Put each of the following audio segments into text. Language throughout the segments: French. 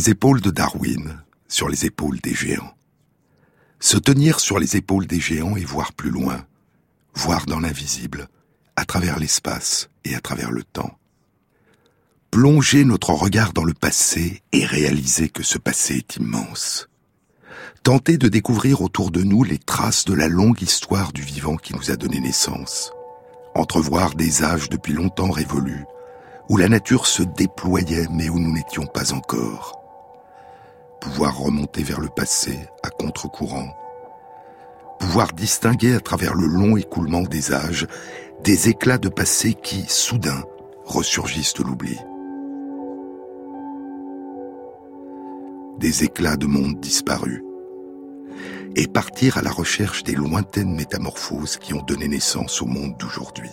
les épaules de Darwin, sur les épaules des géants. Se tenir sur les épaules des géants et voir plus loin, voir dans l'invisible, à travers l'espace et à travers le temps. Plonger notre regard dans le passé et réaliser que ce passé est immense. Tenter de découvrir autour de nous les traces de la longue histoire du vivant qui nous a donné naissance. Entrevoir des âges depuis longtemps révolus, où la nature se déployait mais où nous n'étions pas encore. Pouvoir remonter vers le passé à contre-courant. Pouvoir distinguer à travers le long écoulement des âges des éclats de passé qui, soudain, ressurgissent de l'oubli. Des éclats de monde disparus. Et partir à la recherche des lointaines métamorphoses qui ont donné naissance au monde d'aujourd'hui.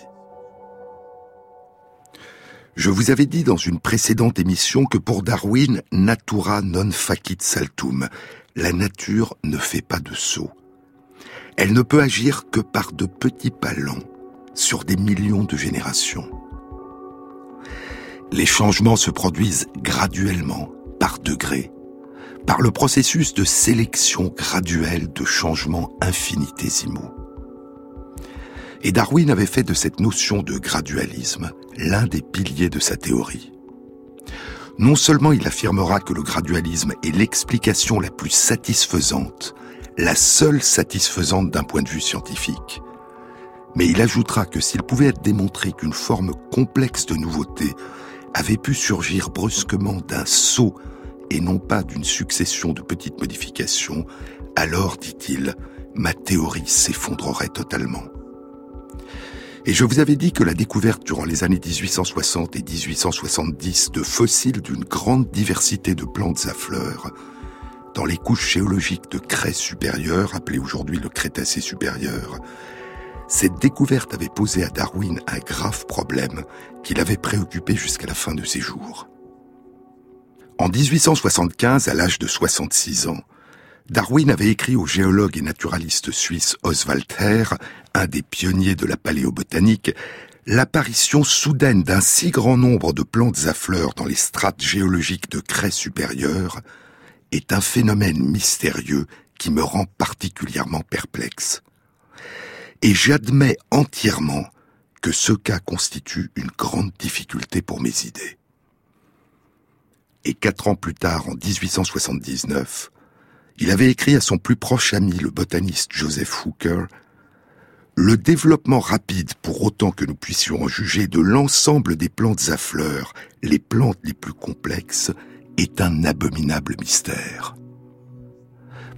Je vous avais dit dans une précédente émission que pour Darwin, natura non facit saltum. La nature ne fait pas de saut. Elle ne peut agir que par de petits pas lents sur des millions de générations. Les changements se produisent graduellement, par degrés, par le processus de sélection graduelle de changements infinitésimaux. Et Darwin avait fait de cette notion de gradualisme l'un des piliers de sa théorie. Non seulement il affirmera que le gradualisme est l'explication la plus satisfaisante, la seule satisfaisante d'un point de vue scientifique, mais il ajoutera que s'il pouvait être démontré qu'une forme complexe de nouveauté avait pu surgir brusquement d'un saut et non pas d'une succession de petites modifications, alors, dit-il, ma théorie s'effondrerait totalement. Et je vous avais dit que la découverte durant les années 1860 et 1870 de fossiles d'une grande diversité de plantes à fleurs, dans les couches géologiques de craie supérieure, appelées aujourd'hui le Crétacé supérieur, cette découverte avait posé à Darwin un grave problème qui l'avait préoccupé jusqu'à la fin de ses jours. En 1875, à l'âge de 66 ans, Darwin avait écrit au géologue et naturaliste suisse Oswald Herr, un des pionniers de la paléobotanique, l'apparition soudaine d'un si grand nombre de plantes à fleurs dans les strates géologiques de craie supérieure est un phénomène mystérieux qui me rend particulièrement perplexe. Et j'admets entièrement que ce cas constitue une grande difficulté pour mes idées. Et quatre ans plus tard, en 1879, il avait écrit à son plus proche ami, le botaniste Joseph Hooker, le développement rapide, pour autant que nous puissions en juger de l'ensemble des plantes à fleurs, les plantes les plus complexes, est un abominable mystère.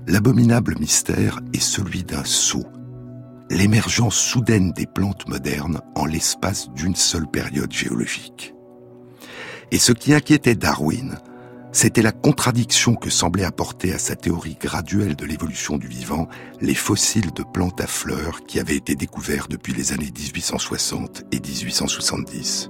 L'abominable mystère est celui d'un saut, l'émergence soudaine des plantes modernes en l'espace d'une seule période géologique. Et ce qui inquiétait Darwin, c'était la contradiction que semblaient apporter à sa théorie graduelle de l'évolution du vivant les fossiles de plantes à fleurs qui avaient été découverts depuis les années 1860 et 1870.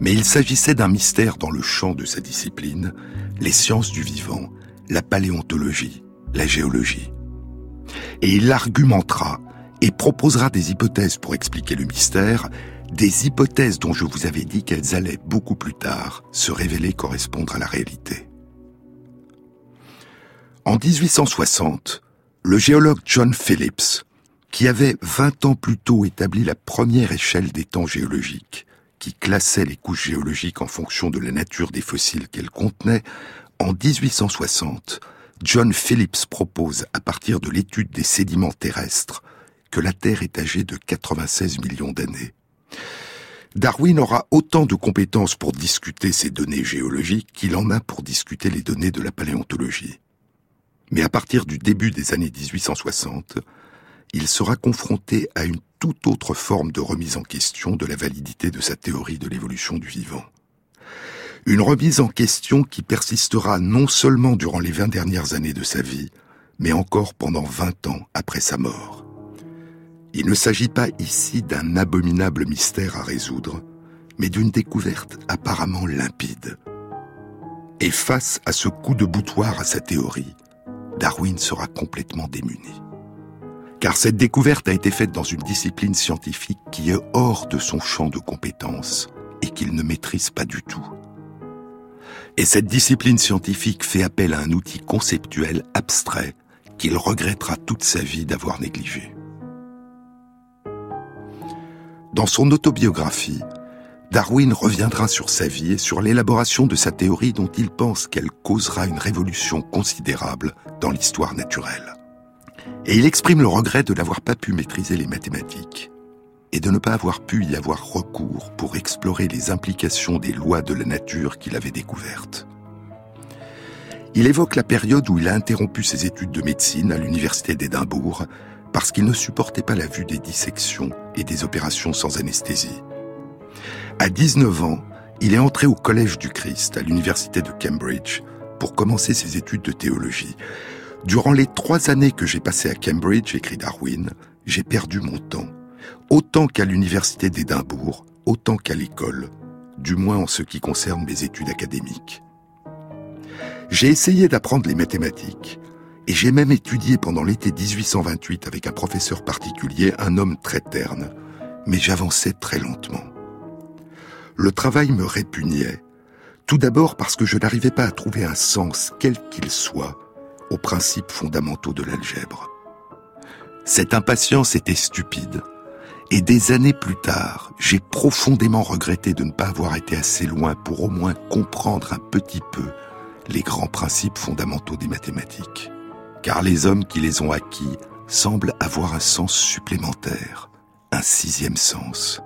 Mais il s'agissait d'un mystère dans le champ de sa discipline, les sciences du vivant, la paléontologie, la géologie. Et il argumentera et proposera des hypothèses pour expliquer le mystère, des hypothèses dont je vous avais dit qu'elles allaient beaucoup plus tard se révéler correspondre à la réalité. En 1860, le géologue John Phillips, qui avait 20 ans plus tôt établi la première échelle des temps géologiques, qui classait les couches géologiques en fonction de la nature des fossiles qu'elles contenaient, en 1860, John Phillips propose, à partir de l'étude des sédiments terrestres, que la Terre est âgée de 96 millions d'années. Darwin aura autant de compétences pour discuter ces données géologiques qu'il en a pour discuter les données de la paléontologie. Mais à partir du début des années 1860, il sera confronté à une toute autre forme de remise en question de la validité de sa théorie de l'évolution du vivant. Une remise en question qui persistera non seulement durant les vingt dernières années de sa vie, mais encore pendant vingt ans après sa mort. Il ne s'agit pas ici d'un abominable mystère à résoudre, mais d'une découverte apparemment limpide. Et face à ce coup de boutoir à sa théorie, Darwin sera complètement démuni. Car cette découverte a été faite dans une discipline scientifique qui est hors de son champ de compétences et qu'il ne maîtrise pas du tout. Et cette discipline scientifique fait appel à un outil conceptuel abstrait qu'il regrettera toute sa vie d'avoir négligé. Dans son autobiographie, Darwin reviendra sur sa vie et sur l'élaboration de sa théorie dont il pense qu'elle causera une révolution considérable dans l'histoire naturelle. Et il exprime le regret de n'avoir pas pu maîtriser les mathématiques et de ne pas avoir pu y avoir recours pour explorer les implications des lois de la nature qu'il avait découvertes. Il évoque la période où il a interrompu ses études de médecine à l'université d'Édimbourg parce qu'il ne supportait pas la vue des dissections et des opérations sans anesthésie. À 19 ans, il est entré au Collège du Christ à l'université de Cambridge pour commencer ses études de théologie. Durant les trois années que j'ai passées à Cambridge, écrit Darwin, j'ai perdu mon temps, autant qu'à l'université d'Édimbourg, autant qu'à l'école, du moins en ce qui concerne mes études académiques. J'ai essayé d'apprendre les mathématiques, et j'ai même étudié pendant l'été 1828 avec un professeur particulier, un homme très terne, mais j'avançais très lentement. Le travail me répugnait, tout d'abord parce que je n'arrivais pas à trouver un sens, quel qu'il soit, aux principes fondamentaux de l'algèbre. Cette impatience était stupide, et des années plus tard, j'ai profondément regretté de ne pas avoir été assez loin pour au moins comprendre un petit peu les grands principes fondamentaux des mathématiques car les hommes qui les ont acquis semblent avoir un sens supplémentaire, un sixième sens.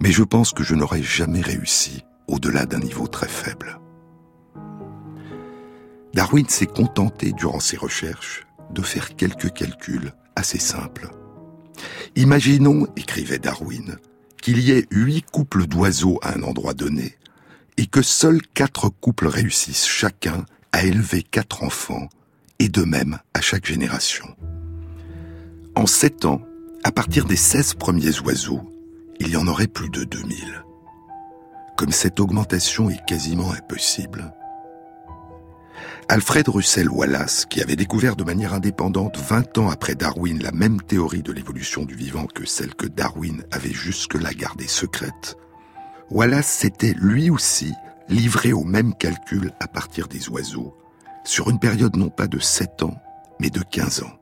Mais je pense que je n'aurais jamais réussi au-delà d'un niveau très faible. Darwin s'est contenté durant ses recherches de faire quelques calculs assez simples. Imaginons, écrivait Darwin, qu'il y ait huit couples d'oiseaux à un endroit donné et que seuls quatre couples réussissent chacun à élever quatre enfants et de même à chaque génération. En sept ans, à partir des 16 premiers oiseaux, il y en aurait plus de 2000. Comme cette augmentation est quasiment impossible. Alfred Russel Wallace, qui avait découvert de manière indépendante 20 ans après Darwin la même théorie de l'évolution du vivant que celle que Darwin avait jusque-là gardée secrète, Wallace s'était lui aussi livré au même calcul à partir des oiseaux, sur une période non pas de 7 ans, mais de 15 ans.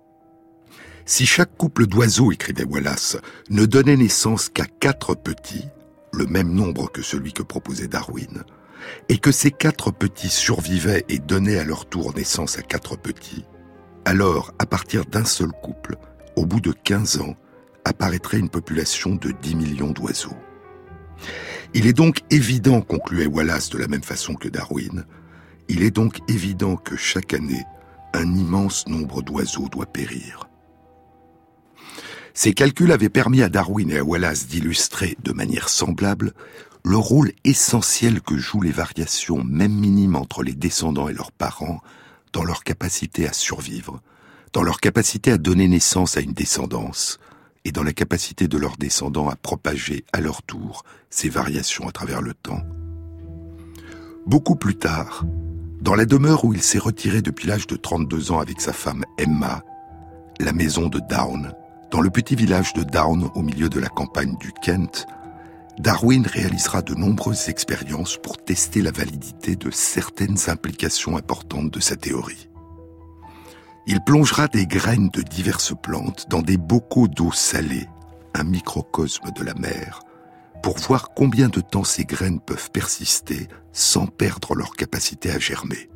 Si chaque couple d'oiseaux, écrivait Wallace, ne donnait naissance qu'à quatre petits, le même nombre que celui que proposait Darwin, et que ces quatre petits survivaient et donnaient à leur tour naissance à quatre petits, alors, à partir d'un seul couple, au bout de 15 ans, apparaîtrait une population de 10 millions d'oiseaux. Il est donc évident, concluait Wallace de la même façon que Darwin, il est donc évident que chaque année, un immense nombre d'oiseaux doit périr. Ces calculs avaient permis à Darwin et à Wallace d'illustrer, de manière semblable, le rôle essentiel que jouent les variations, même minimes, entre les descendants et leurs parents, dans leur capacité à survivre, dans leur capacité à donner naissance à une descendance, et dans la capacité de leurs descendants à propager à leur tour ces variations à travers le temps. Beaucoup plus tard, dans la demeure où il s'est retiré depuis l'âge de 32 ans avec sa femme Emma, la maison de Down, dans le petit village de Down au milieu de la campagne du Kent, Darwin réalisera de nombreuses expériences pour tester la validité de certaines implications importantes de sa théorie. Il plongera des graines de diverses plantes dans des bocaux d'eau salée, un microcosme de la mer, pour voir combien de temps ces graines peuvent persister sans perdre leur capacité à germer.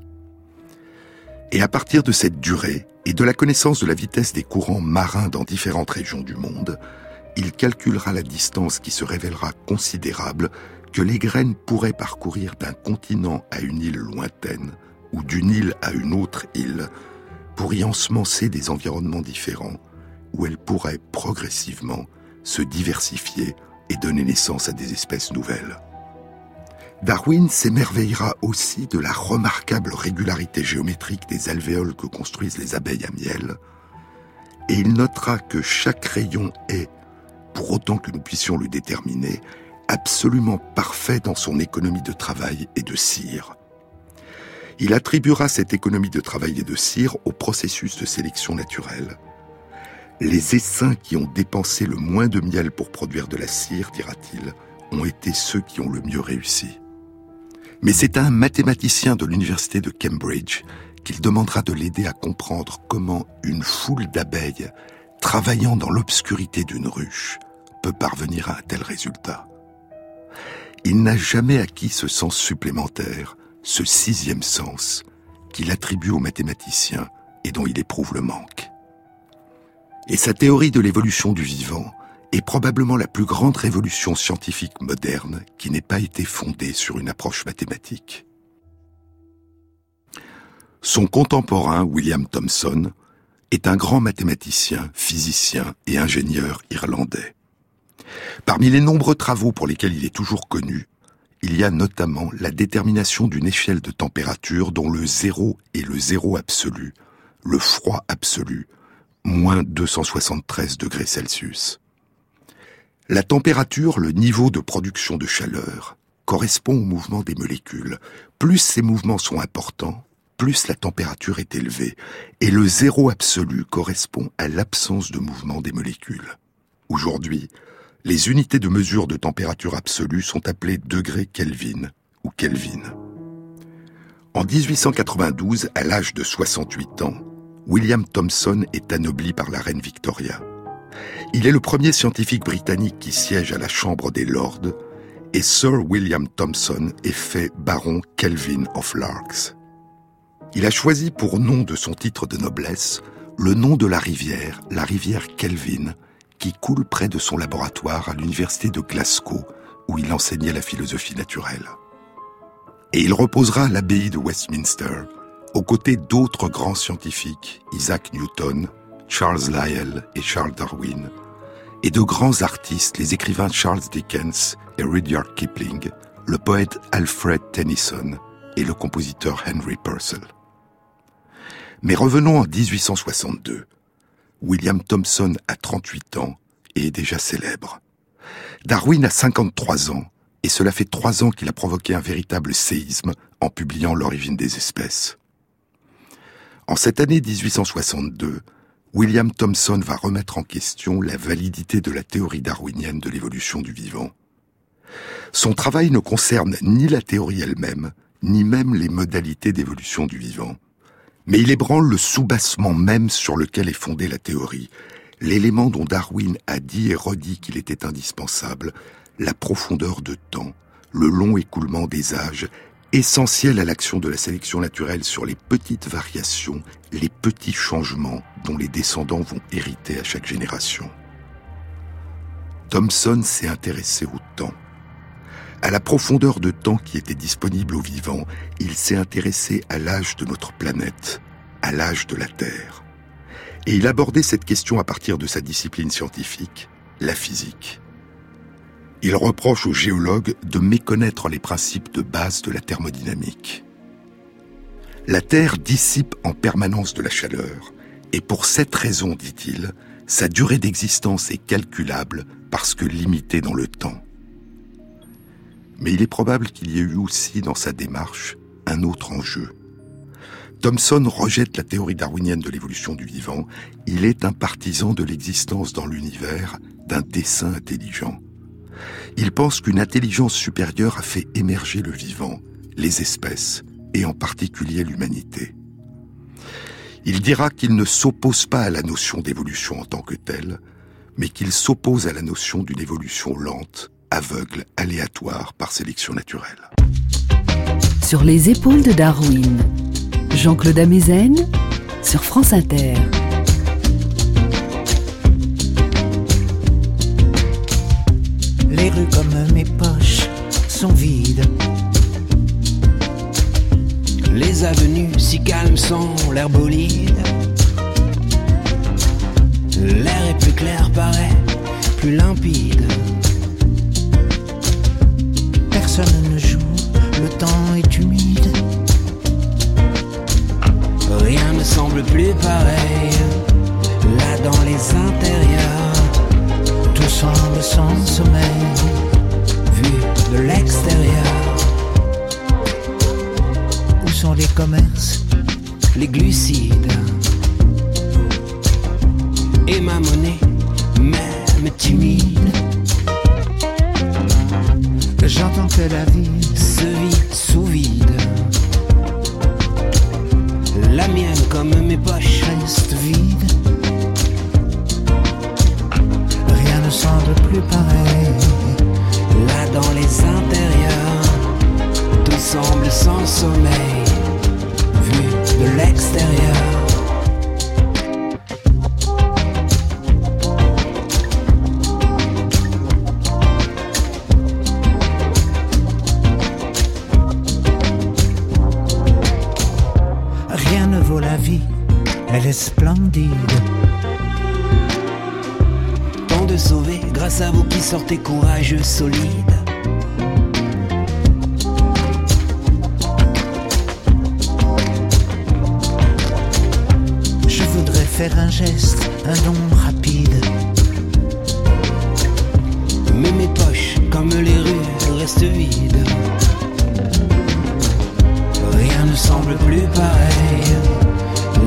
Et à partir de cette durée et de la connaissance de la vitesse des courants marins dans différentes régions du monde, il calculera la distance qui se révélera considérable que les graines pourraient parcourir d'un continent à une île lointaine ou d'une île à une autre île pour y ensemencer des environnements différents où elles pourraient progressivement se diversifier et donner naissance à des espèces nouvelles. Darwin s'émerveillera aussi de la remarquable régularité géométrique des alvéoles que construisent les abeilles à miel, et il notera que chaque rayon est, pour autant que nous puissions le déterminer, absolument parfait dans son économie de travail et de cire. Il attribuera cette économie de travail et de cire au processus de sélection naturelle, les essaims qui ont dépensé le moins de miel pour produire de la cire, dira-t-il, ont été ceux qui ont le mieux réussi. Mais c'est à un mathématicien de l'université de Cambridge qu'il demandera de l'aider à comprendre comment une foule d'abeilles travaillant dans l'obscurité d'une ruche peut parvenir à un tel résultat. Il n'a jamais acquis ce sens supplémentaire, ce sixième sens, qu'il attribue aux mathématiciens et dont il éprouve le manque. Et sa théorie de l'évolution du vivant est probablement la plus grande révolution scientifique moderne qui n'ait pas été fondée sur une approche mathématique. Son contemporain, William Thomson, est un grand mathématicien, physicien et ingénieur irlandais. Parmi les nombreux travaux pour lesquels il est toujours connu, il y a notamment la détermination d'une échelle de température dont le zéro est le zéro absolu, le froid absolu, moins 273 degrés Celsius. La température, le niveau de production de chaleur, correspond au mouvement des molécules. Plus ces mouvements sont importants, plus la température est élevée, et le zéro absolu correspond à l'absence de mouvement des molécules. Aujourd'hui, les unités de mesure de température absolue sont appelées degrés Kelvin ou Kelvin. En 1892, à l'âge de 68 ans, William Thomson est anobli par la reine Victoria. Il est le premier scientifique britannique qui siège à la Chambre des Lords et Sir William Thomson est fait baron Kelvin of Larks. Il a choisi pour nom de son titre de noblesse le nom de la rivière, la rivière Kelvin, qui coule près de son laboratoire à l'université de Glasgow, où il enseignait la philosophie naturelle. Et il reposera à l'abbaye de Westminster, aux côtés d'autres grands scientifiques, Isaac Newton, Charles Lyell et Charles Darwin, et de grands artistes, les écrivains Charles Dickens et Rudyard Kipling, le poète Alfred Tennyson et le compositeur Henry Purcell. Mais revenons en 1862. William Thomson a 38 ans et est déjà célèbre. Darwin a 53 ans et cela fait trois ans qu'il a provoqué un véritable séisme en publiant L'origine des espèces. En cette année 1862, William Thomson va remettre en question la validité de la théorie darwinienne de l'évolution du vivant. Son travail ne concerne ni la théorie elle-même, ni même les modalités d'évolution du vivant. Mais il ébranle le soubassement même sur lequel est fondée la théorie, l'élément dont Darwin a dit et redit qu'il était indispensable, la profondeur de temps, le long écoulement des âges essentiel à l'action de la sélection naturelle sur les petites variations, les petits changements dont les descendants vont hériter à chaque génération. Thomson s'est intéressé au temps. À la profondeur de temps qui était disponible aux vivants, il s'est intéressé à l'âge de notre planète, à l'âge de la Terre. Et il abordait cette question à partir de sa discipline scientifique, la physique. Il reproche aux géologues de méconnaître les principes de base de la thermodynamique. La Terre dissipe en permanence de la chaleur, et pour cette raison, dit-il, sa durée d'existence est calculable parce que limitée dans le temps. Mais il est probable qu'il y ait eu aussi dans sa démarche un autre enjeu. Thomson rejette la théorie darwinienne de l'évolution du vivant, il est un partisan de l'existence dans l'univers d'un dessin intelligent. Il pense qu'une intelligence supérieure a fait émerger le vivant, les espèces, et en particulier l'humanité. Il dira qu'il ne s'oppose pas à la notion d'évolution en tant que telle, mais qu'il s'oppose à la notion d'une évolution lente, aveugle, aléatoire par sélection naturelle. Sur les épaules de Darwin, Jean-Claude Amezen sur France Inter. Les rues comme mes poches sont vides. Les avenues si calmes sont l'air bolide. L'air est plus clair, paraît plus limpide. Personne ne joue, le temps est humide. Rien ne semble plus pareil là dans les intérieurs sans sommeil, vue de l'extérieur. Où sont les commerces, les glucides? Et ma monnaie, même timide. J'entends que la vie se vit sous vide. La mienne comme mes poches reste vide. de plus pareil. Là dans les intérieurs, tout semble sans sommeil, vu de l'extérieur. rien ne vaut la vie elle est splendide. Sortez courageux, solides. Je voudrais faire un geste, un don rapide. Mais mes poches, comme les rues, restent vides. Rien ne semble plus pareil.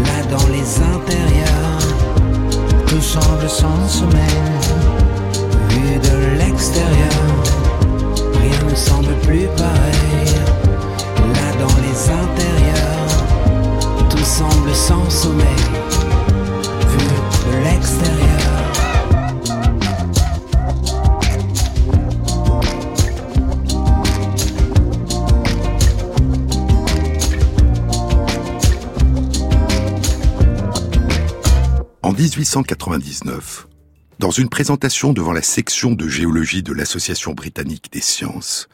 Là dans les intérieurs, Tout semble sans sommeil. Vu de l'extérieur, rien ne semble plus pareil. Là dans les intérieurs, tout semble sans sommeil. Vu de l'extérieur. En 1899, dans une présentation devant la section de géologie de l'Association britannique des sciences,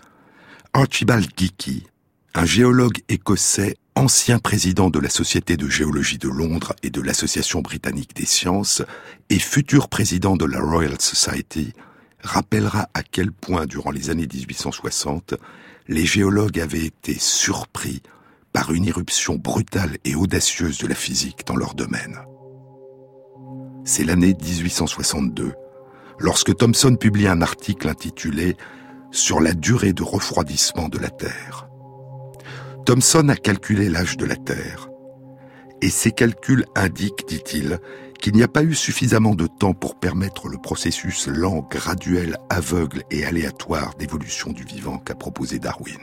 Archibald Geikie, un géologue écossais, ancien président de la Société de géologie de Londres et de l'Association britannique des sciences, et futur président de la Royal Society, rappellera à quel point, durant les années 1860, les géologues avaient été surpris par une irruption brutale et audacieuse de la physique dans leur domaine. C'est l'année 1862, lorsque Thomson publie un article intitulé Sur la durée de refroidissement de la Terre. Thomson a calculé l'âge de la Terre. Et ses calculs indiquent, dit-il, qu'il n'y a pas eu suffisamment de temps pour permettre le processus lent, graduel, aveugle et aléatoire d'évolution du vivant qu'a proposé Darwin.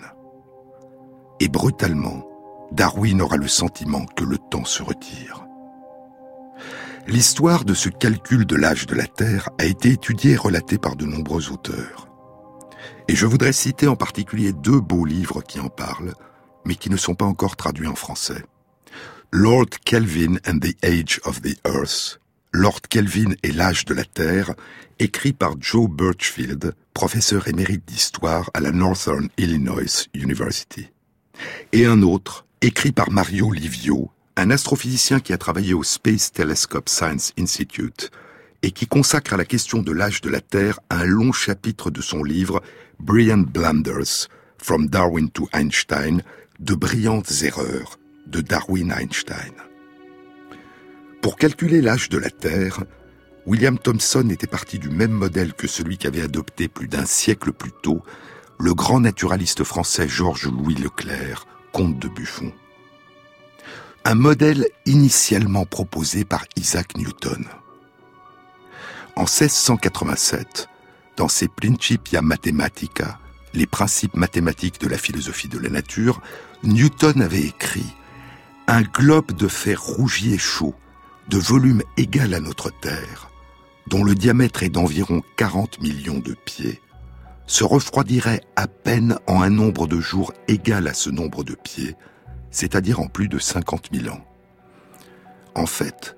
Et brutalement, Darwin aura le sentiment que le temps se retire. L'histoire de ce calcul de l'âge de la Terre a été étudiée et relatée par de nombreux auteurs. Et je voudrais citer en particulier deux beaux livres qui en parlent, mais qui ne sont pas encore traduits en français. Lord Kelvin and the Age of the Earth, Lord Kelvin et l'âge de la Terre, écrit par Joe Birchfield, professeur émérite d'histoire à la Northern Illinois University. Et un autre, écrit par Mario Livio, un astrophysicien qui a travaillé au Space Telescope Science Institute et qui consacre à la question de l'âge de la Terre un long chapitre de son livre Brilliant Blunders, From Darwin to Einstein, de brillantes erreurs de Darwin Einstein. Pour calculer l'âge de la Terre, William Thomson était parti du même modèle que celui qu'avait adopté plus d'un siècle plus tôt le grand naturaliste français Georges-Louis Leclerc, comte de Buffon. Un modèle initialement proposé par Isaac Newton. En 1687, dans ses Principia Mathematica, les principes mathématiques de la philosophie de la nature, Newton avait écrit Un globe de fer rougi et chaud, de volume égal à notre Terre, dont le diamètre est d'environ 40 millions de pieds, se refroidirait à peine en un nombre de jours égal à ce nombre de pieds, c'est-à-dire en plus de 50 000 ans. En fait,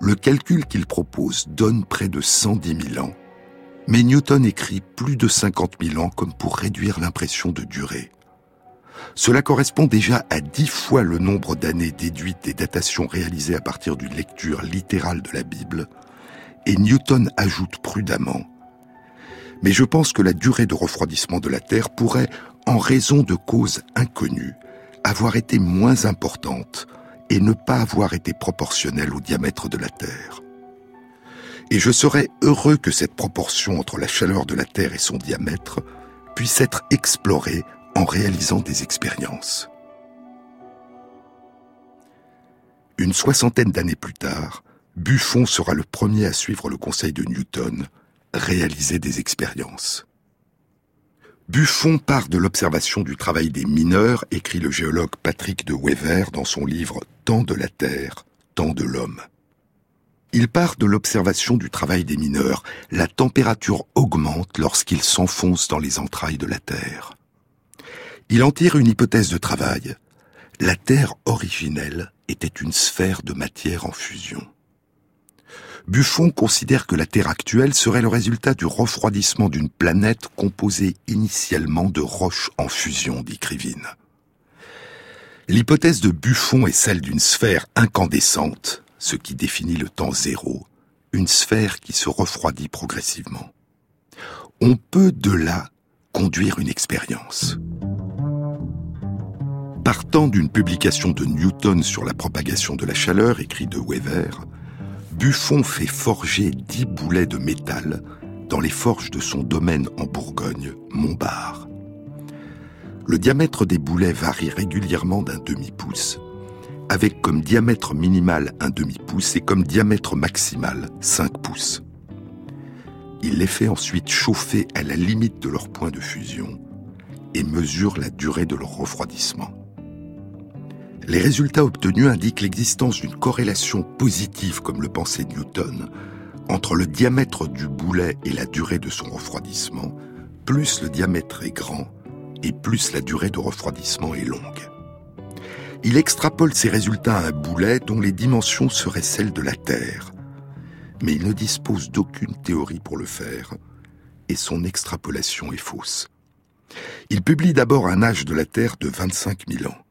le calcul qu'il propose donne près de 110 000 ans, mais Newton écrit plus de 50 000 ans comme pour réduire l'impression de durée. Cela correspond déjà à dix fois le nombre d'années déduites des datations réalisées à partir d'une lecture littérale de la Bible, et Newton ajoute prudemment mais je pense que la durée de refroidissement de la Terre pourrait, en raison de causes inconnues, avoir été moins importante et ne pas avoir été proportionnelle au diamètre de la Terre. Et je serais heureux que cette proportion entre la chaleur de la Terre et son diamètre puisse être explorée en réalisant des expériences. Une soixantaine d'années plus tard, Buffon sera le premier à suivre le conseil de Newton, réaliser des expériences. Buffon part de l'observation du travail des mineurs, écrit le géologue Patrick de Wever dans son livre Temps de la Terre, Temps de l'homme. Il part de l'observation du travail des mineurs. La température augmente lorsqu'ils s'enfoncent dans les entrailles de la Terre. Il en tire une hypothèse de travail. La Terre originelle était une sphère de matière en fusion. Buffon considère que la Terre actuelle serait le résultat du refroidissement d'une planète composée initialement de roches en fusion, dit Krivine. L'hypothèse de Buffon est celle d'une sphère incandescente, ce qui définit le temps zéro, une sphère qui se refroidit progressivement. On peut de là conduire une expérience. Partant d'une publication de Newton sur la propagation de la chaleur, écrit de Weber, Buffon fait forger dix boulets de métal dans les forges de son domaine en Bourgogne, Montbard. Le diamètre des boulets varie régulièrement d'un demi-pouce, avec comme diamètre minimal un demi-pouce et comme diamètre maximal 5 pouces. Il les fait ensuite chauffer à la limite de leur point de fusion et mesure la durée de leur refroidissement. Les résultats obtenus indiquent l'existence d'une corrélation positive, comme le pensait Newton, entre le diamètre du boulet et la durée de son refroidissement. Plus le diamètre est grand, et plus la durée de refroidissement est longue. Il extrapole ces résultats à un boulet dont les dimensions seraient celles de la Terre, mais il ne dispose d'aucune théorie pour le faire, et son extrapolation est fausse. Il publie d'abord un âge de la Terre de 25 000 ans.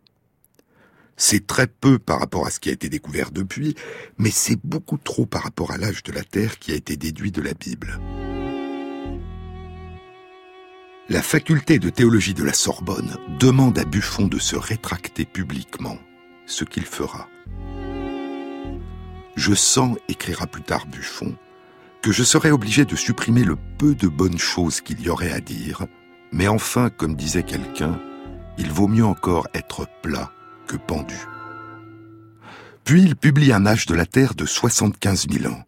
C'est très peu par rapport à ce qui a été découvert depuis, mais c'est beaucoup trop par rapport à l'âge de la Terre qui a été déduit de la Bible. La faculté de théologie de la Sorbonne demande à Buffon de se rétracter publiquement, ce qu'il fera. Je sens, écrira plus tard Buffon, que je serai obligé de supprimer le peu de bonnes choses qu'il y aurait à dire, mais enfin, comme disait quelqu'un, il vaut mieux encore être plat pendu. Puis il publie un âge de la Terre de 75 000 ans.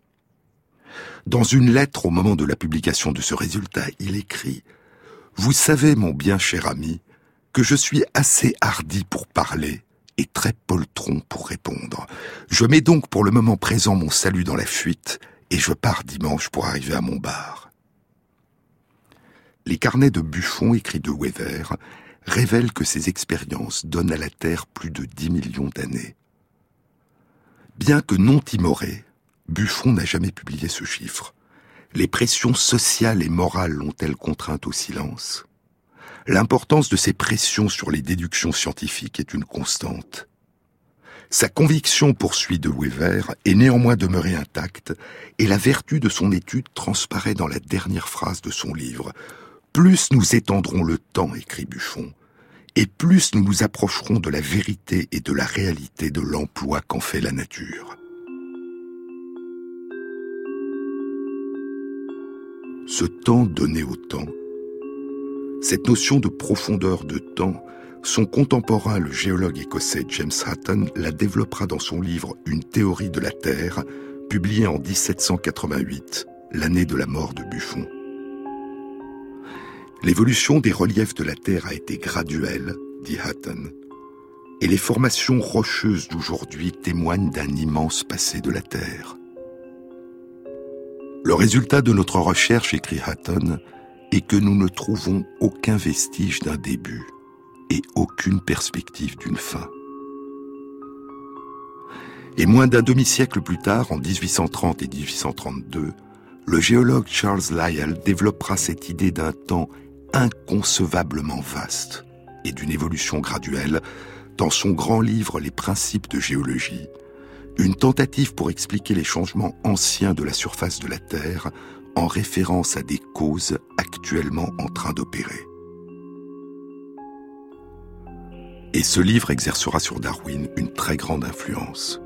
Dans une lettre au moment de la publication de ce résultat, il écrit Vous savez, mon bien cher ami, que je suis assez hardi pour parler et très poltron pour répondre. Je mets donc pour le moment présent mon salut dans la fuite et je pars dimanche pour arriver à mon bar. Les carnets de Buffon écrits de Wever révèle que ces expériences donnent à la Terre plus de 10 millions d'années. Bien que non timoré, Buffon n'a jamais publié ce chiffre. Les pressions sociales et morales l'ont-elles contrainte au silence? L'importance de ces pressions sur les déductions scientifiques est une constante. Sa conviction, poursuit de Wever, est néanmoins demeurée intacte, et la vertu de son étude transparaît dans la dernière phrase de son livre. Plus nous étendrons le temps, écrit Buffon, et plus nous nous approcherons de la vérité et de la réalité de l'emploi qu'en fait la nature. Ce temps donné au temps, cette notion de profondeur de temps, son contemporain, le géologue écossais James Hutton, la développera dans son livre Une théorie de la Terre, publié en 1788, l'année de la mort de Buffon. L'évolution des reliefs de la Terre a été graduelle, dit Hutton, et les formations rocheuses d'aujourd'hui témoignent d'un immense passé de la Terre. Le résultat de notre recherche, écrit Hutton, est que nous ne trouvons aucun vestige d'un début et aucune perspective d'une fin. Et moins d'un demi-siècle plus tard, en 1830 et 1832, le géologue Charles Lyell développera cette idée d'un temps inconcevablement vaste et d'une évolution graduelle dans son grand livre Les principes de géologie, une tentative pour expliquer les changements anciens de la surface de la Terre en référence à des causes actuellement en train d'opérer. Et ce livre exercera sur Darwin une très grande influence.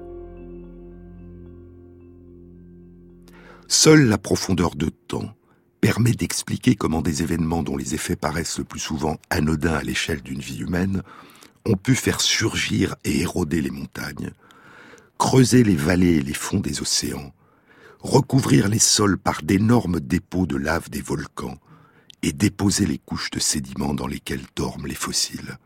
Seule la profondeur de temps permet d'expliquer comment des événements dont les effets paraissent le plus souvent anodins à l'échelle d'une vie humaine ont pu faire surgir et éroder les montagnes, creuser les vallées et les fonds des océans, recouvrir les sols par d'énormes dépôts de lave des volcans et déposer les couches de sédiments dans lesquelles dorment les fossiles.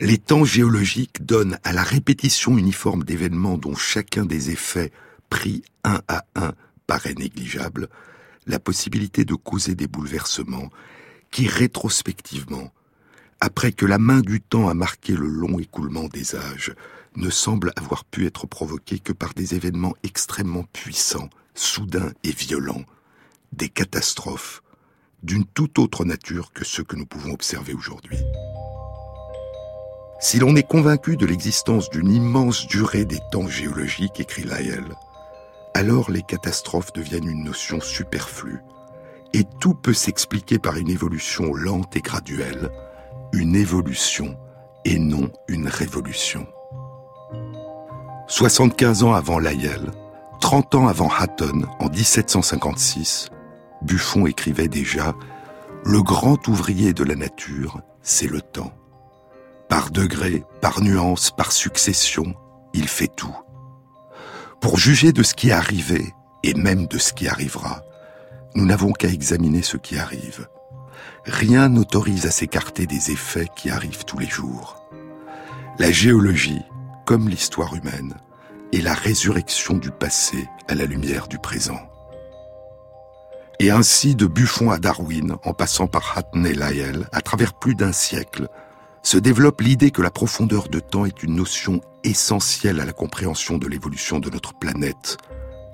Les temps géologiques donnent à la répétition uniforme d'événements dont chacun des effets, pris un à un, paraît négligeable, la possibilité de causer des bouleversements qui, rétrospectivement, après que la main du temps a marqué le long écoulement des âges, ne semble avoir pu être provoquée que par des événements extrêmement puissants, soudains et violents, des catastrophes d'une toute autre nature que ceux que nous pouvons observer aujourd'hui. Si l'on est convaincu de l'existence d'une immense durée des temps géologiques, écrit Lyell, alors les catastrophes deviennent une notion superflue, et tout peut s'expliquer par une évolution lente et graduelle, une évolution et non une révolution. 75 ans avant Lyell, 30 ans avant Hatton, en 1756, Buffon écrivait déjà Le grand ouvrier de la nature, c'est le temps. Par degrés, par nuances, par succession, il fait tout. Pour juger de ce qui est arrivé, et même de ce qui arrivera, nous n'avons qu'à examiner ce qui arrive. Rien n'autorise à s'écarter des effets qui arrivent tous les jours. La géologie, comme l'histoire humaine, est la résurrection du passé à la lumière du présent. Et ainsi, de Buffon à Darwin, en passant par Hatton et Lyell, à travers plus d'un siècle, se développe l'idée que la profondeur de temps est une notion essentielle à la compréhension de l'évolution de notre planète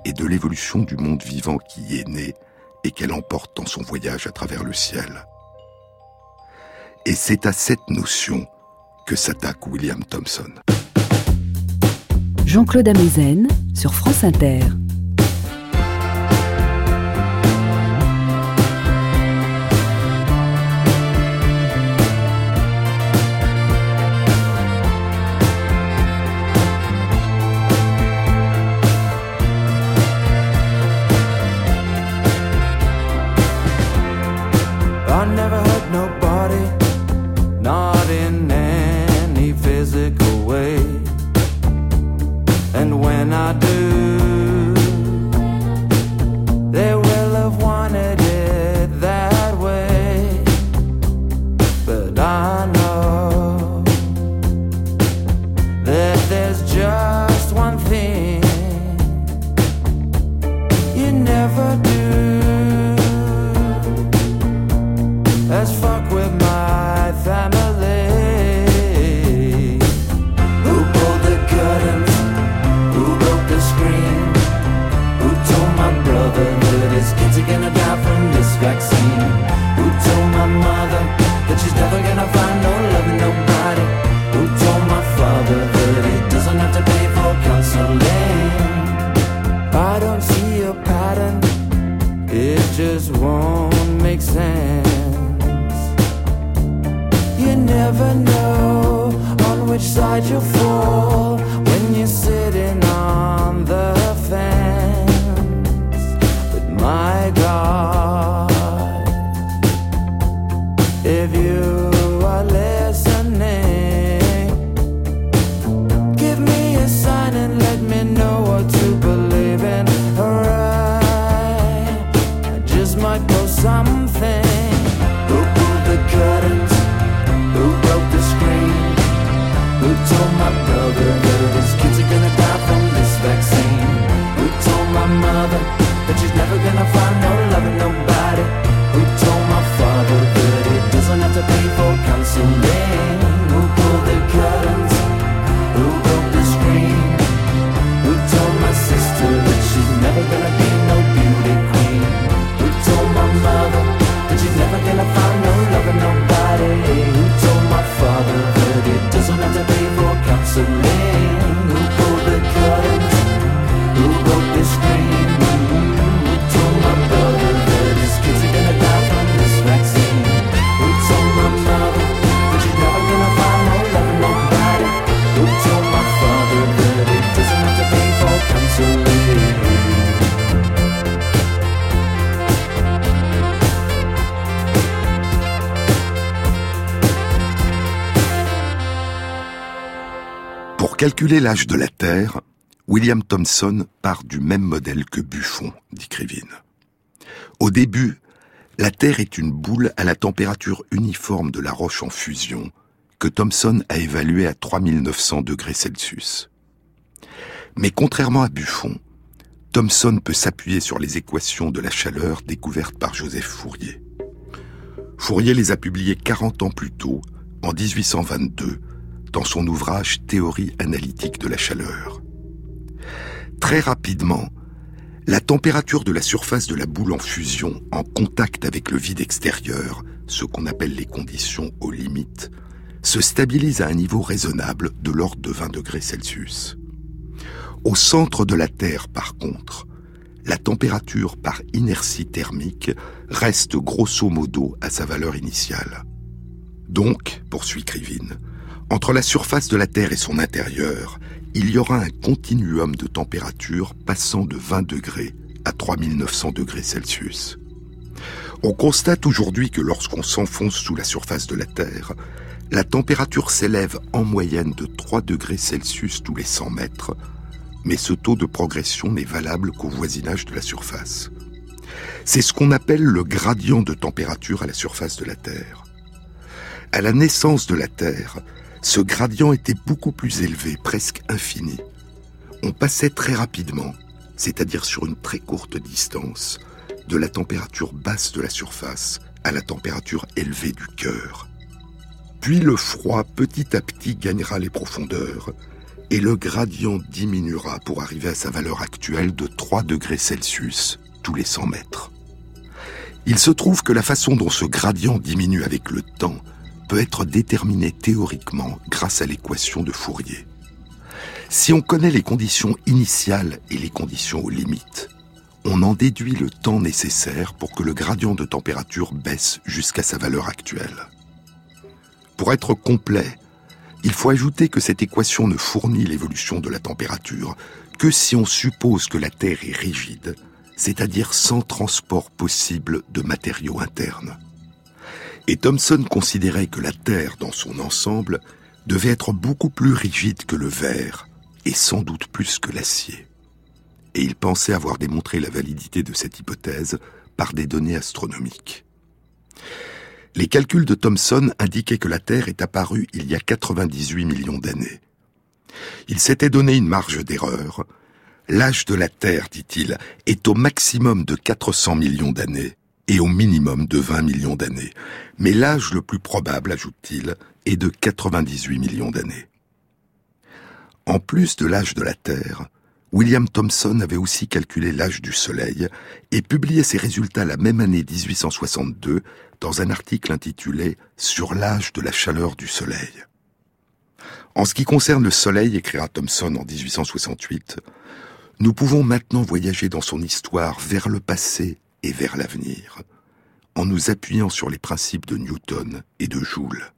et de l'évolution du monde vivant qui y est né et qu'elle emporte dans son voyage à travers le ciel. Et c'est à cette notion que s'attaque William Thomson. Jean-Claude Amezen sur France Inter. Calculer l'âge de la Terre, William Thomson part du même modèle que Buffon, dit Krivine. Au début, la Terre est une boule à la température uniforme de la roche en fusion, que Thomson a évaluée à 3900 degrés Celsius. Mais contrairement à Buffon, Thomson peut s'appuyer sur les équations de la chaleur découvertes par Joseph Fourier. Fourier les a publiées 40 ans plus tôt en 1822 dans son ouvrage Théorie analytique de la chaleur. Très rapidement, la température de la surface de la boule en fusion en contact avec le vide extérieur, ce qu'on appelle les conditions aux limites, se stabilise à un niveau raisonnable de l'ordre de 20 degrés Celsius. Au centre de la Terre, par contre, la température par inertie thermique reste grosso modo à sa valeur initiale. Donc, poursuit Krivine, entre la surface de la Terre et son intérieur, il y aura un continuum de température passant de 20 degrés à 3900 degrés Celsius. On constate aujourd'hui que lorsqu'on s'enfonce sous la surface de la Terre, la température s'élève en moyenne de 3 degrés Celsius tous les 100 mètres, mais ce taux de progression n'est valable qu'au voisinage de la surface. C'est ce qu'on appelle le gradient de température à la surface de la Terre. À la naissance de la Terre, ce gradient était beaucoup plus élevé, presque infini. On passait très rapidement, c'est-à-dire sur une très courte distance, de la température basse de la surface à la température élevée du cœur. Puis le froid petit à petit gagnera les profondeurs et le gradient diminuera pour arriver à sa valeur actuelle de 3 degrés Celsius tous les 100 mètres. Il se trouve que la façon dont ce gradient diminue avec le temps peut être déterminé théoriquement grâce à l'équation de Fourier. Si on connaît les conditions initiales et les conditions aux limites, on en déduit le temps nécessaire pour que le gradient de température baisse jusqu'à sa valeur actuelle. Pour être complet, il faut ajouter que cette équation ne fournit l'évolution de la température que si on suppose que la Terre est rigide, c'est-à-dire sans transport possible de matériaux internes. Et Thomson considérait que la Terre, dans son ensemble, devait être beaucoup plus rigide que le verre, et sans doute plus que l'acier. Et il pensait avoir démontré la validité de cette hypothèse par des données astronomiques. Les calculs de Thomson indiquaient que la Terre est apparue il y a 98 millions d'années. Il s'était donné une marge d'erreur. L'âge de la Terre, dit-il, est au maximum de 400 millions d'années, et au minimum de 20 millions d'années. Mais l'âge le plus probable, ajoute-t-il, est de 98 millions d'années. En plus de l'âge de la Terre, William Thomson avait aussi calculé l'âge du Soleil et publié ses résultats la même année 1862 dans un article intitulé Sur l'âge de la chaleur du Soleil. En ce qui concerne le Soleil, écrira Thomson en 1868, nous pouvons maintenant voyager dans son histoire vers le passé vers l'avenir, en nous appuyant sur les principes de Newton et de Joule.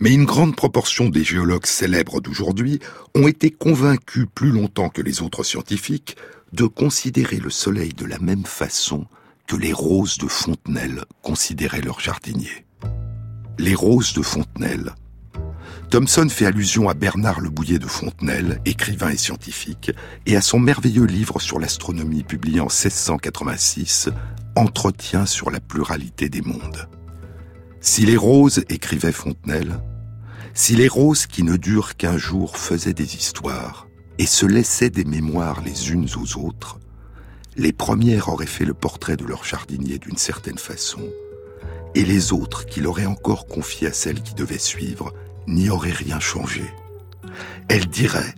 Mais une grande proportion des géologues célèbres d'aujourd'hui ont été convaincus plus longtemps que les autres scientifiques de considérer le Soleil de la même façon que les roses de Fontenelle considéraient leur jardinier. Les roses de Fontenelle Thomson fait allusion à Bernard Le Bouillet de Fontenelle, écrivain et scientifique, et à son merveilleux livre sur l'astronomie publié en 1686, Entretien sur la pluralité des mondes. Si les roses, écrivait Fontenelle, si les roses qui ne durent qu'un jour faisaient des histoires et se laissaient des mémoires les unes aux autres, les premières auraient fait le portrait de leur jardinier d'une certaine façon, et les autres qui l'auraient encore confié à celle qui devait suivre n'y aurait rien changé. Elle dirait,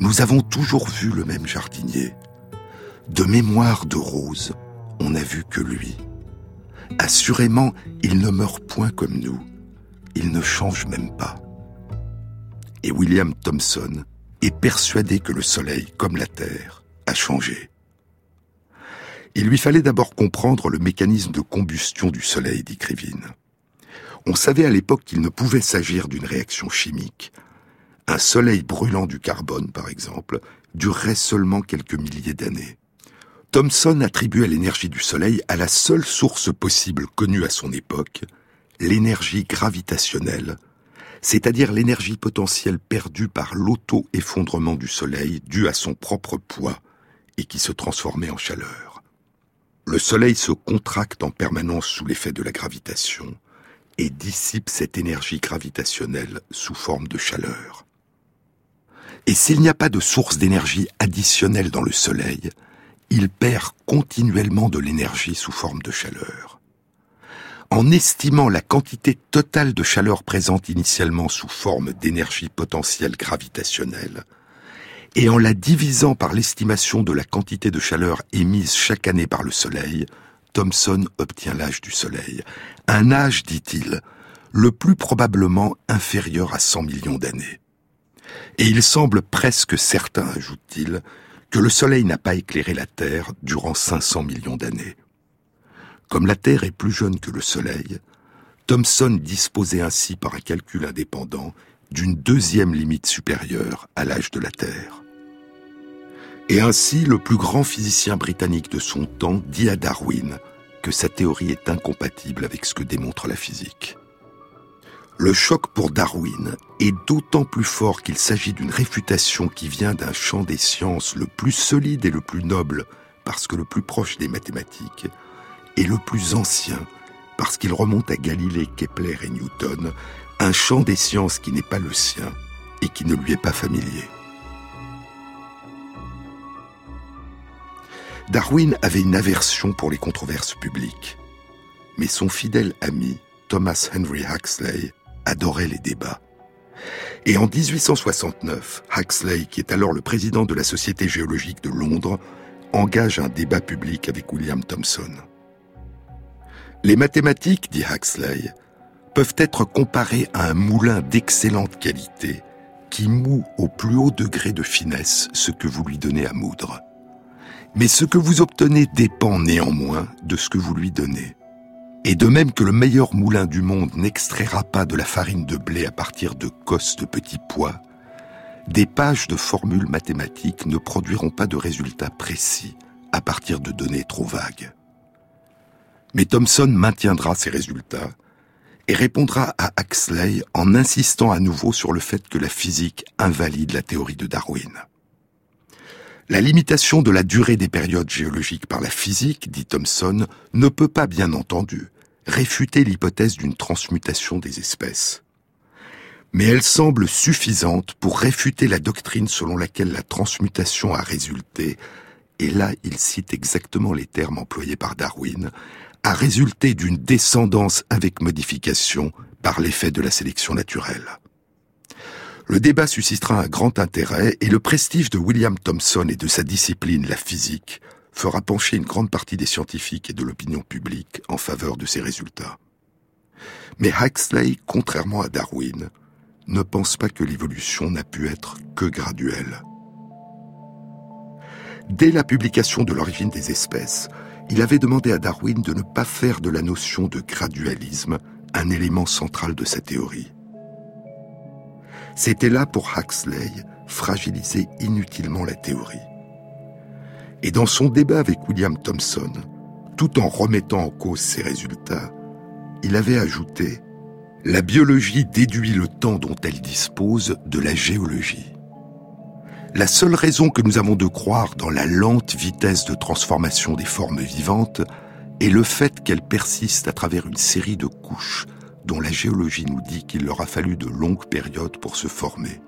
nous avons toujours vu le même jardinier. De mémoire de Rose, on n'a vu que lui. Assurément, il ne meurt point comme nous. Il ne change même pas. Et William Thomson est persuadé que le Soleil, comme la Terre, a changé. Il lui fallait d'abord comprendre le mécanisme de combustion du Soleil, dit Krivine. On savait à l'époque qu'il ne pouvait s'agir d'une réaction chimique. Un soleil brûlant du carbone, par exemple, durerait seulement quelques milliers d'années. Thomson attribuait l'énergie du Soleil à la seule source possible connue à son époque, l'énergie gravitationnelle, c'est-à-dire l'énergie potentielle perdue par l'auto-effondrement du Soleil dû à son propre poids et qui se transformait en chaleur. Le Soleil se contracte en permanence sous l'effet de la gravitation, et dissipe cette énergie gravitationnelle sous forme de chaleur. Et s'il n'y a pas de source d'énergie additionnelle dans le Soleil, il perd continuellement de l'énergie sous forme de chaleur. en estimant la quantité totale de chaleur présente initialement sous forme d'énergie potentielle gravitationnelle, et en la divisant par l'estimation de la quantité de chaleur émise chaque année par le Soleil, Thomson obtient l'âge du Soleil. Un âge, dit-il, le plus probablement inférieur à 100 millions d'années. Et il semble presque certain, ajoute-t-il, que le Soleil n'a pas éclairé la Terre durant 500 millions d'années. Comme la Terre est plus jeune que le Soleil, Thomson disposait ainsi par un calcul indépendant d'une deuxième limite supérieure à l'âge de la Terre. Et ainsi, le plus grand physicien britannique de son temps dit à Darwin sa théorie est incompatible avec ce que démontre la physique. Le choc pour Darwin est d'autant plus fort qu'il s'agit d'une réfutation qui vient d'un champ des sciences le plus solide et le plus noble parce que le plus proche des mathématiques, et le plus ancien parce qu'il remonte à Galilée, Kepler et Newton, un champ des sciences qui n'est pas le sien et qui ne lui est pas familier. Darwin avait une aversion pour les controverses publiques, mais son fidèle ami, Thomas Henry Huxley, adorait les débats. Et en 1869, Huxley, qui est alors le président de la Société géologique de Londres, engage un débat public avec William Thomson. Les mathématiques, dit Huxley, peuvent être comparées à un moulin d'excellente qualité qui moue au plus haut degré de finesse ce que vous lui donnez à moudre. Mais ce que vous obtenez dépend néanmoins de ce que vous lui donnez. Et de même que le meilleur moulin du monde n'extraira pas de la farine de blé à partir de cosses de petits pois, des pages de formules mathématiques ne produiront pas de résultats précis à partir de données trop vagues. Mais Thomson maintiendra ces résultats et répondra à Huxley en insistant à nouveau sur le fait que la physique invalide la théorie de Darwin. La limitation de la durée des périodes géologiques par la physique, dit Thomson, ne peut pas, bien entendu, réfuter l'hypothèse d'une transmutation des espèces. Mais elle semble suffisante pour réfuter la doctrine selon laquelle la transmutation a résulté, et là il cite exactement les termes employés par Darwin, a résulté d'une descendance avec modification par l'effet de la sélection naturelle. Le débat suscitera un grand intérêt et le prestige de William Thomson et de sa discipline, la physique, fera pencher une grande partie des scientifiques et de l'opinion publique en faveur de ces résultats. Mais Huxley, contrairement à Darwin, ne pense pas que l'évolution n'a pu être que graduelle. Dès la publication de l'origine des espèces, il avait demandé à Darwin de ne pas faire de la notion de gradualisme un élément central de sa théorie. C'était là pour Huxley fragiliser inutilement la théorie. Et dans son débat avec William Thomson, tout en remettant en cause ses résultats, il avait ajouté La biologie déduit le temps dont elle dispose de la géologie. La seule raison que nous avons de croire dans la lente vitesse de transformation des formes vivantes est le fait qu'elles persistent à travers une série de couches dont la géologie nous dit qu'il leur a fallu de longues périodes pour se former.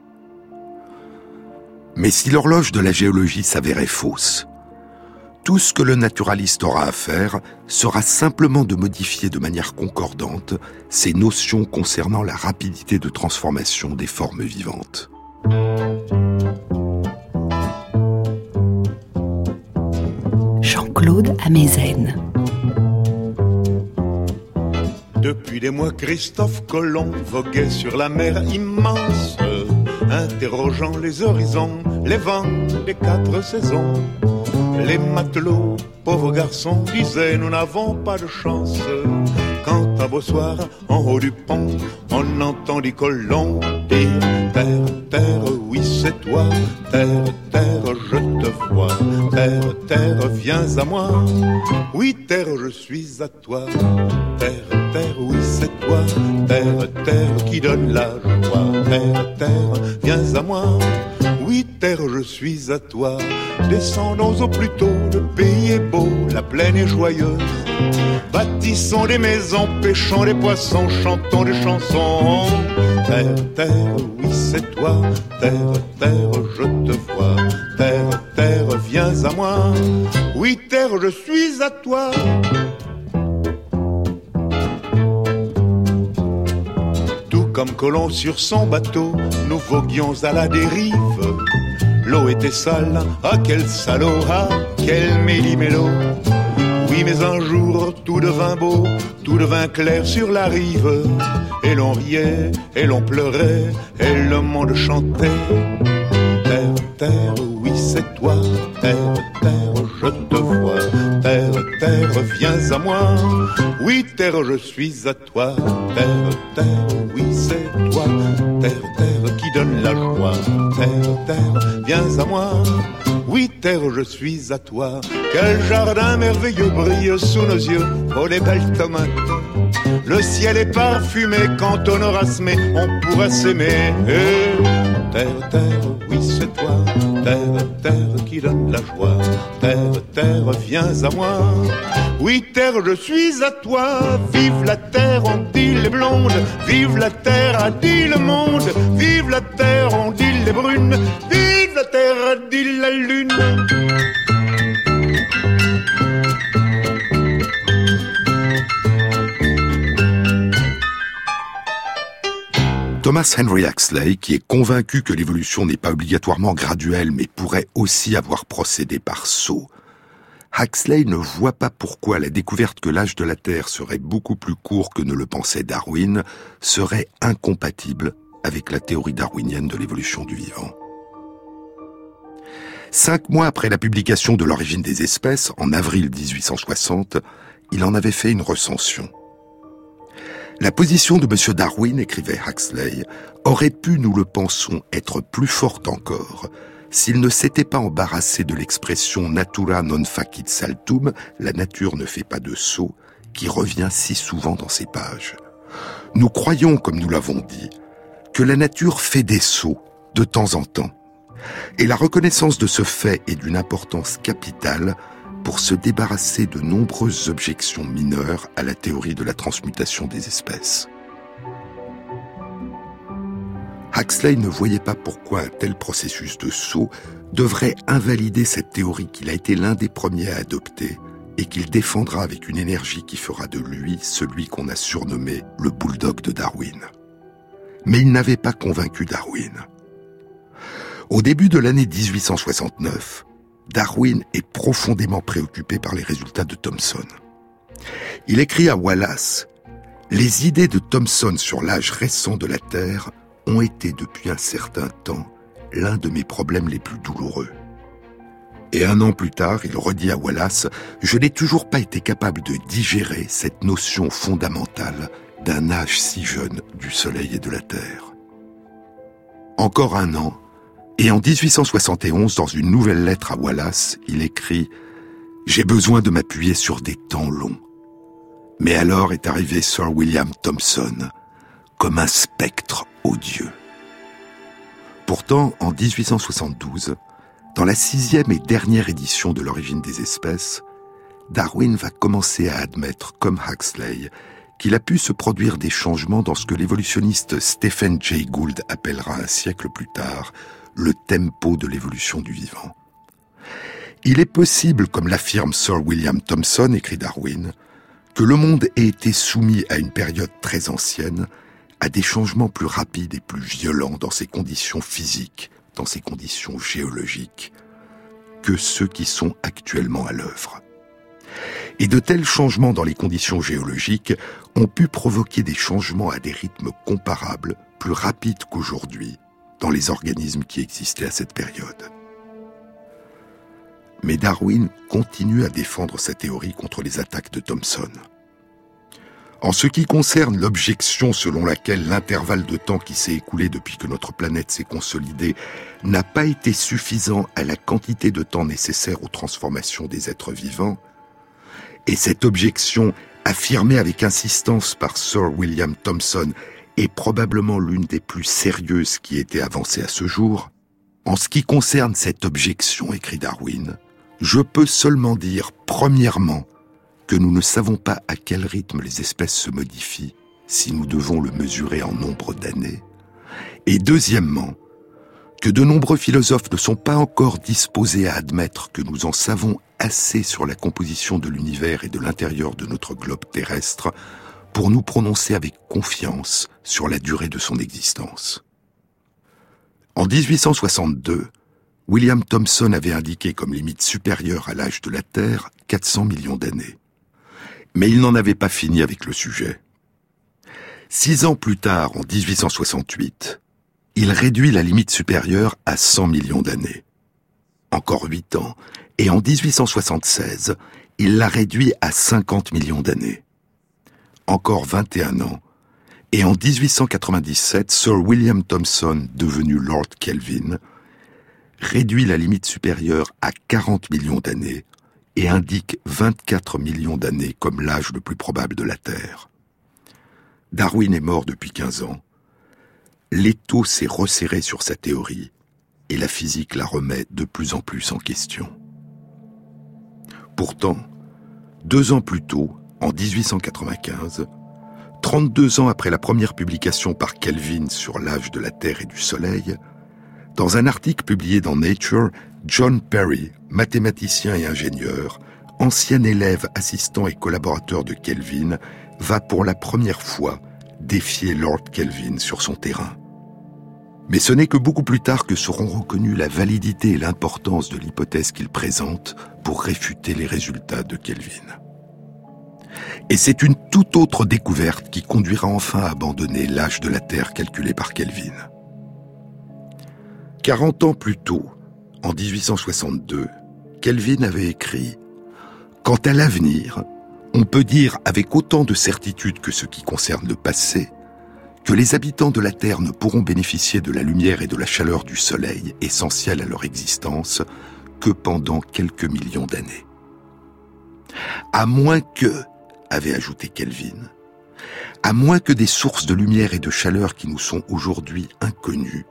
Mais si l'horloge de la géologie s'avérait fausse, tout ce que le naturaliste aura à faire sera simplement de modifier de manière concordante ces notions concernant la rapidité de transformation des formes vivantes. Jean-Claude depuis des mois, Christophe Colomb voguait sur la mer immense, interrogeant les horizons, les vents des quatre saisons. Les matelots, pauvres garçons, disaient nous n'avons pas de chance. Quand à beau soir, en haut du pont, on entendit Colomb dire Terre, terre, oui c'est toi, terre, terre, je te vois, terre, terre, viens à moi, oui terre, je suis à toi, terre, terre, oui c'est toi, terre, terre qui donne la joie, terre, terre, viens à moi, oui terre, je suis à toi, descendons au plus tôt, le pays est beau, la plaine est joyeuse, bâtissons des maisons, pêchons des poissons, chantons des chansons, terre, terre, oui c'est toi, terre, terre, je te vois, terre, terre, viens à moi, oui terre, je suis à toi. Comme Colomb sur son bateau, nous voguions à la dérive. L'eau était sale, ah quel salaud, ah quel méli-mélo. Oui, mais un jour tout devint beau, tout devint clair sur la rive. Et l'on riait, et l'on pleurait, et le monde chantait. Terre, terre, oui c'est toi, terre, terre, viens à moi. Oui, terre, je suis à toi. Terre, terre, oui c'est toi. Terre, terre, qui donne la joie. Terre, terre, viens à moi. Oui, terre, je suis à toi. Quel jardin merveilleux brille sous nos yeux. Oh, les belles tomates. Le ciel est parfumé quand on aura semé, on pourra s'aimer. Eh, terre, terre, oui, c'est toi. Terre, terre qui donne la joie. Terre, terre, viens à moi. Oui, terre, je suis à toi. Vive la terre, on dit les blondes. Vive la terre, a dit le monde. Vive la terre, on dit les brunes. Vive la terre, a dit la lune. Thomas Henry Huxley, qui est convaincu que l'évolution n'est pas obligatoirement graduelle, mais pourrait aussi avoir procédé par saut, Huxley ne voit pas pourquoi la découverte que l'âge de la Terre serait beaucoup plus court que ne le pensait Darwin serait incompatible avec la théorie darwinienne de l'évolution du vivant. Cinq mois après la publication de l'origine des espèces, en avril 1860, il en avait fait une recension. La position de M. Darwin, écrivait Huxley, aurait pu, nous le pensons, être plus forte encore s'il ne s'était pas embarrassé de l'expression natura non facit saltum, la nature ne fait pas de saut, qui revient si souvent dans ces pages. Nous croyons, comme nous l'avons dit, que la nature fait des sauts de temps en temps. Et la reconnaissance de ce fait est d'une importance capitale pour se débarrasser de nombreuses objections mineures à la théorie de la transmutation des espèces. Huxley ne voyait pas pourquoi un tel processus de saut devrait invalider cette théorie qu'il a été l'un des premiers à adopter et qu'il défendra avec une énergie qui fera de lui celui qu'on a surnommé le bulldog de Darwin. Mais il n'avait pas convaincu Darwin. Au début de l'année 1869, Darwin est profondément préoccupé par les résultats de Thomson. Il écrit à Wallace Les idées de Thomson sur l'âge récent de la Terre ont été depuis un certain temps l'un de mes problèmes les plus douloureux. Et un an plus tard, il redit à Wallace Je n'ai toujours pas été capable de digérer cette notion fondamentale d'un âge si jeune du Soleil et de la Terre. Encore un an, et en 1871, dans une nouvelle lettre à Wallace, il écrit J'ai besoin de m'appuyer sur des temps longs. Mais alors est arrivé Sir William Thompson, comme un spectre odieux. Pourtant, en 1872, dans la sixième et dernière édition de l'origine des espèces, Darwin va commencer à admettre, comme Huxley, qu'il a pu se produire des changements dans ce que l'évolutionniste Stephen Jay Gould appellera un siècle plus tard le tempo de l'évolution du vivant. Il est possible, comme l'affirme Sir William Thomson, écrit Darwin, que le monde ait été soumis à une période très ancienne, à des changements plus rapides et plus violents dans ses conditions physiques, dans ses conditions géologiques, que ceux qui sont actuellement à l'œuvre. Et de tels changements dans les conditions géologiques ont pu provoquer des changements à des rythmes comparables, plus rapides qu'aujourd'hui, dans les organismes qui existaient à cette période. Mais Darwin continue à défendre sa théorie contre les attaques de Thomson. En ce qui concerne l'objection selon laquelle l'intervalle de temps qui s'est écoulé depuis que notre planète s'est consolidée n'a pas été suffisant à la quantité de temps nécessaire aux transformations des êtres vivants, et cette objection affirmée avec insistance par Sir William Thomson est probablement l'une des plus sérieuses qui ait été avancée à ce jour. En ce qui concerne cette objection, écrit Darwin, je peux seulement dire, premièrement, que nous ne savons pas à quel rythme les espèces se modifient si nous devons le mesurer en nombre d'années, et deuxièmement, que de nombreux philosophes ne sont pas encore disposés à admettre que nous en savons assez sur la composition de l'univers et de l'intérieur de notre globe terrestre pour nous prononcer avec confiance sur la durée de son existence. En 1862, William Thomson avait indiqué comme limite supérieure à l'âge de la Terre 400 millions d'années. Mais il n'en avait pas fini avec le sujet. Six ans plus tard, en 1868, il réduit la limite supérieure à 100 millions d'années. Encore huit ans, et en 1876, il l'a réduit à 50 millions d'années. Encore 21 ans, et en 1897, Sir William Thomson, devenu Lord Kelvin, réduit la limite supérieure à 40 millions d'années et indique 24 millions d'années comme l'âge le plus probable de la Terre. Darwin est mort depuis 15 ans. L'étau s'est resserré sur sa théorie et la physique la remet de plus en plus en question. Pourtant, deux ans plus tôt, en 1895, 32 ans après la première publication par Kelvin sur l'âge de la Terre et du Soleil, dans un article publié dans Nature, John Perry, mathématicien et ingénieur, ancien élève, assistant et collaborateur de Kelvin, va pour la première fois défier Lord Kelvin sur son terrain. Mais ce n'est que beaucoup plus tard que seront reconnues la validité et l'importance de l'hypothèse qu'il présente pour réfuter les résultats de Kelvin. Et c'est une toute autre découverte qui conduira enfin à abandonner l'âge de la Terre calculé par Kelvin. 40 ans plus tôt, en 1862, Kelvin avait écrit Quant à l'avenir, on peut dire avec autant de certitude que ce qui concerne le passé, que les habitants de la Terre ne pourront bénéficier de la lumière et de la chaleur du Soleil, essentielles à leur existence, que pendant quelques millions d'années. À moins que, avait ajouté Kelvin, à moins que des sources de lumière et de chaleur qui nous sont aujourd'hui inconnues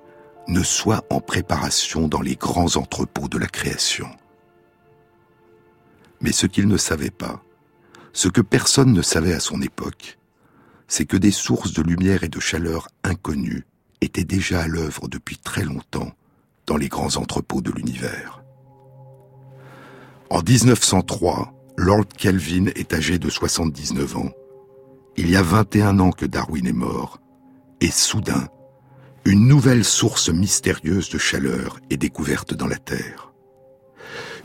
ne soient en préparation dans les grands entrepôts de la création. Mais ce qu'il ne savait pas, ce que personne ne savait à son époque, c'est que des sources de lumière et de chaleur inconnues étaient déjà à l'œuvre depuis très longtemps dans les grands entrepôts de l'univers. En 1903, Lord Kelvin est âgé de 79 ans. Il y a 21 ans que Darwin est mort. Et soudain, une nouvelle source mystérieuse de chaleur est découverte dans la Terre.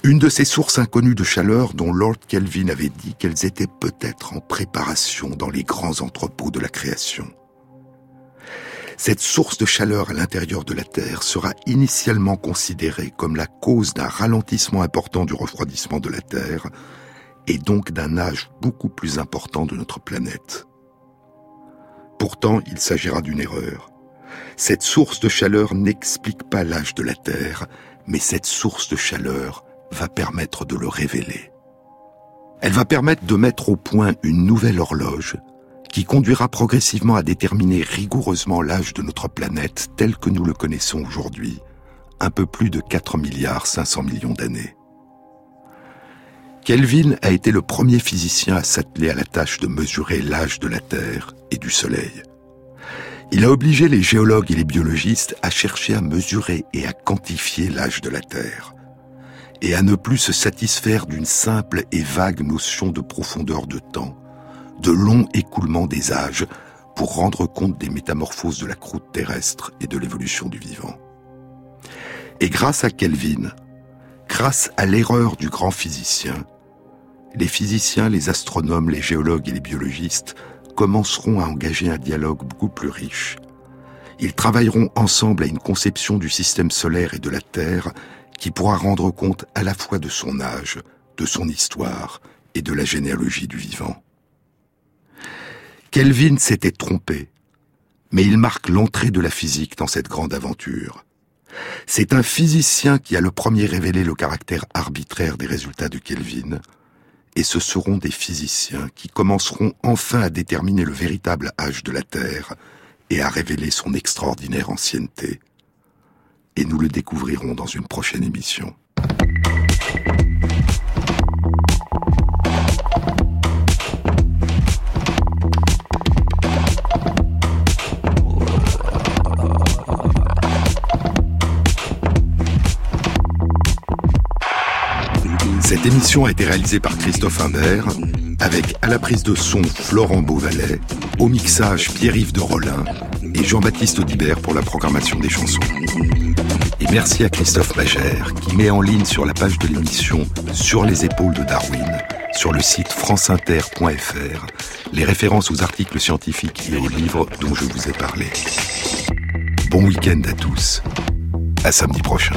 Une de ces sources inconnues de chaleur dont Lord Kelvin avait dit qu'elles étaient peut-être en préparation dans les grands entrepôts de la création. Cette source de chaleur à l'intérieur de la Terre sera initialement considérée comme la cause d'un ralentissement important du refroidissement de la Terre et donc d'un âge beaucoup plus important de notre planète. Pourtant, il s'agira d'une erreur. Cette source de chaleur n'explique pas l'âge de la Terre, mais cette source de chaleur va permettre de le révéler. Elle va permettre de mettre au point une nouvelle horloge qui conduira progressivement à déterminer rigoureusement l'âge de notre planète tel que nous le connaissons aujourd'hui, un peu plus de 4 milliards 500 millions d'années. Kelvin a été le premier physicien à s'atteler à la tâche de mesurer l'âge de la Terre et du Soleil. Il a obligé les géologues et les biologistes à chercher à mesurer et à quantifier l'âge de la Terre, et à ne plus se satisfaire d'une simple et vague notion de profondeur de temps, de long écoulement des âges, pour rendre compte des métamorphoses de la croûte terrestre et de l'évolution du vivant. Et grâce à Kelvin, grâce à l'erreur du grand physicien, les physiciens, les astronomes, les géologues et les biologistes commenceront à engager un dialogue beaucoup plus riche. Ils travailleront ensemble à une conception du système solaire et de la Terre qui pourra rendre compte à la fois de son âge, de son histoire et de la généalogie du vivant. Kelvin s'était trompé, mais il marque l'entrée de la physique dans cette grande aventure. C'est un physicien qui a le premier révélé le caractère arbitraire des résultats de Kelvin, et ce seront des physiciens qui commenceront enfin à déterminer le véritable âge de la Terre et à révéler son extraordinaire ancienneté. Et nous le découvrirons dans une prochaine émission. Cette émission a été réalisée par Christophe Imbert avec à la prise de son Florent Beauvalet, au mixage Pierre-Yves de Rollin et Jean-Baptiste Audibert pour la programmation des chansons. Et merci à Christophe Magère qui met en ligne sur la page de l'émission Sur les épaules de Darwin, sur le site franceinter.fr, les références aux articles scientifiques et aux livres dont je vous ai parlé. Bon week-end à tous. À samedi prochain.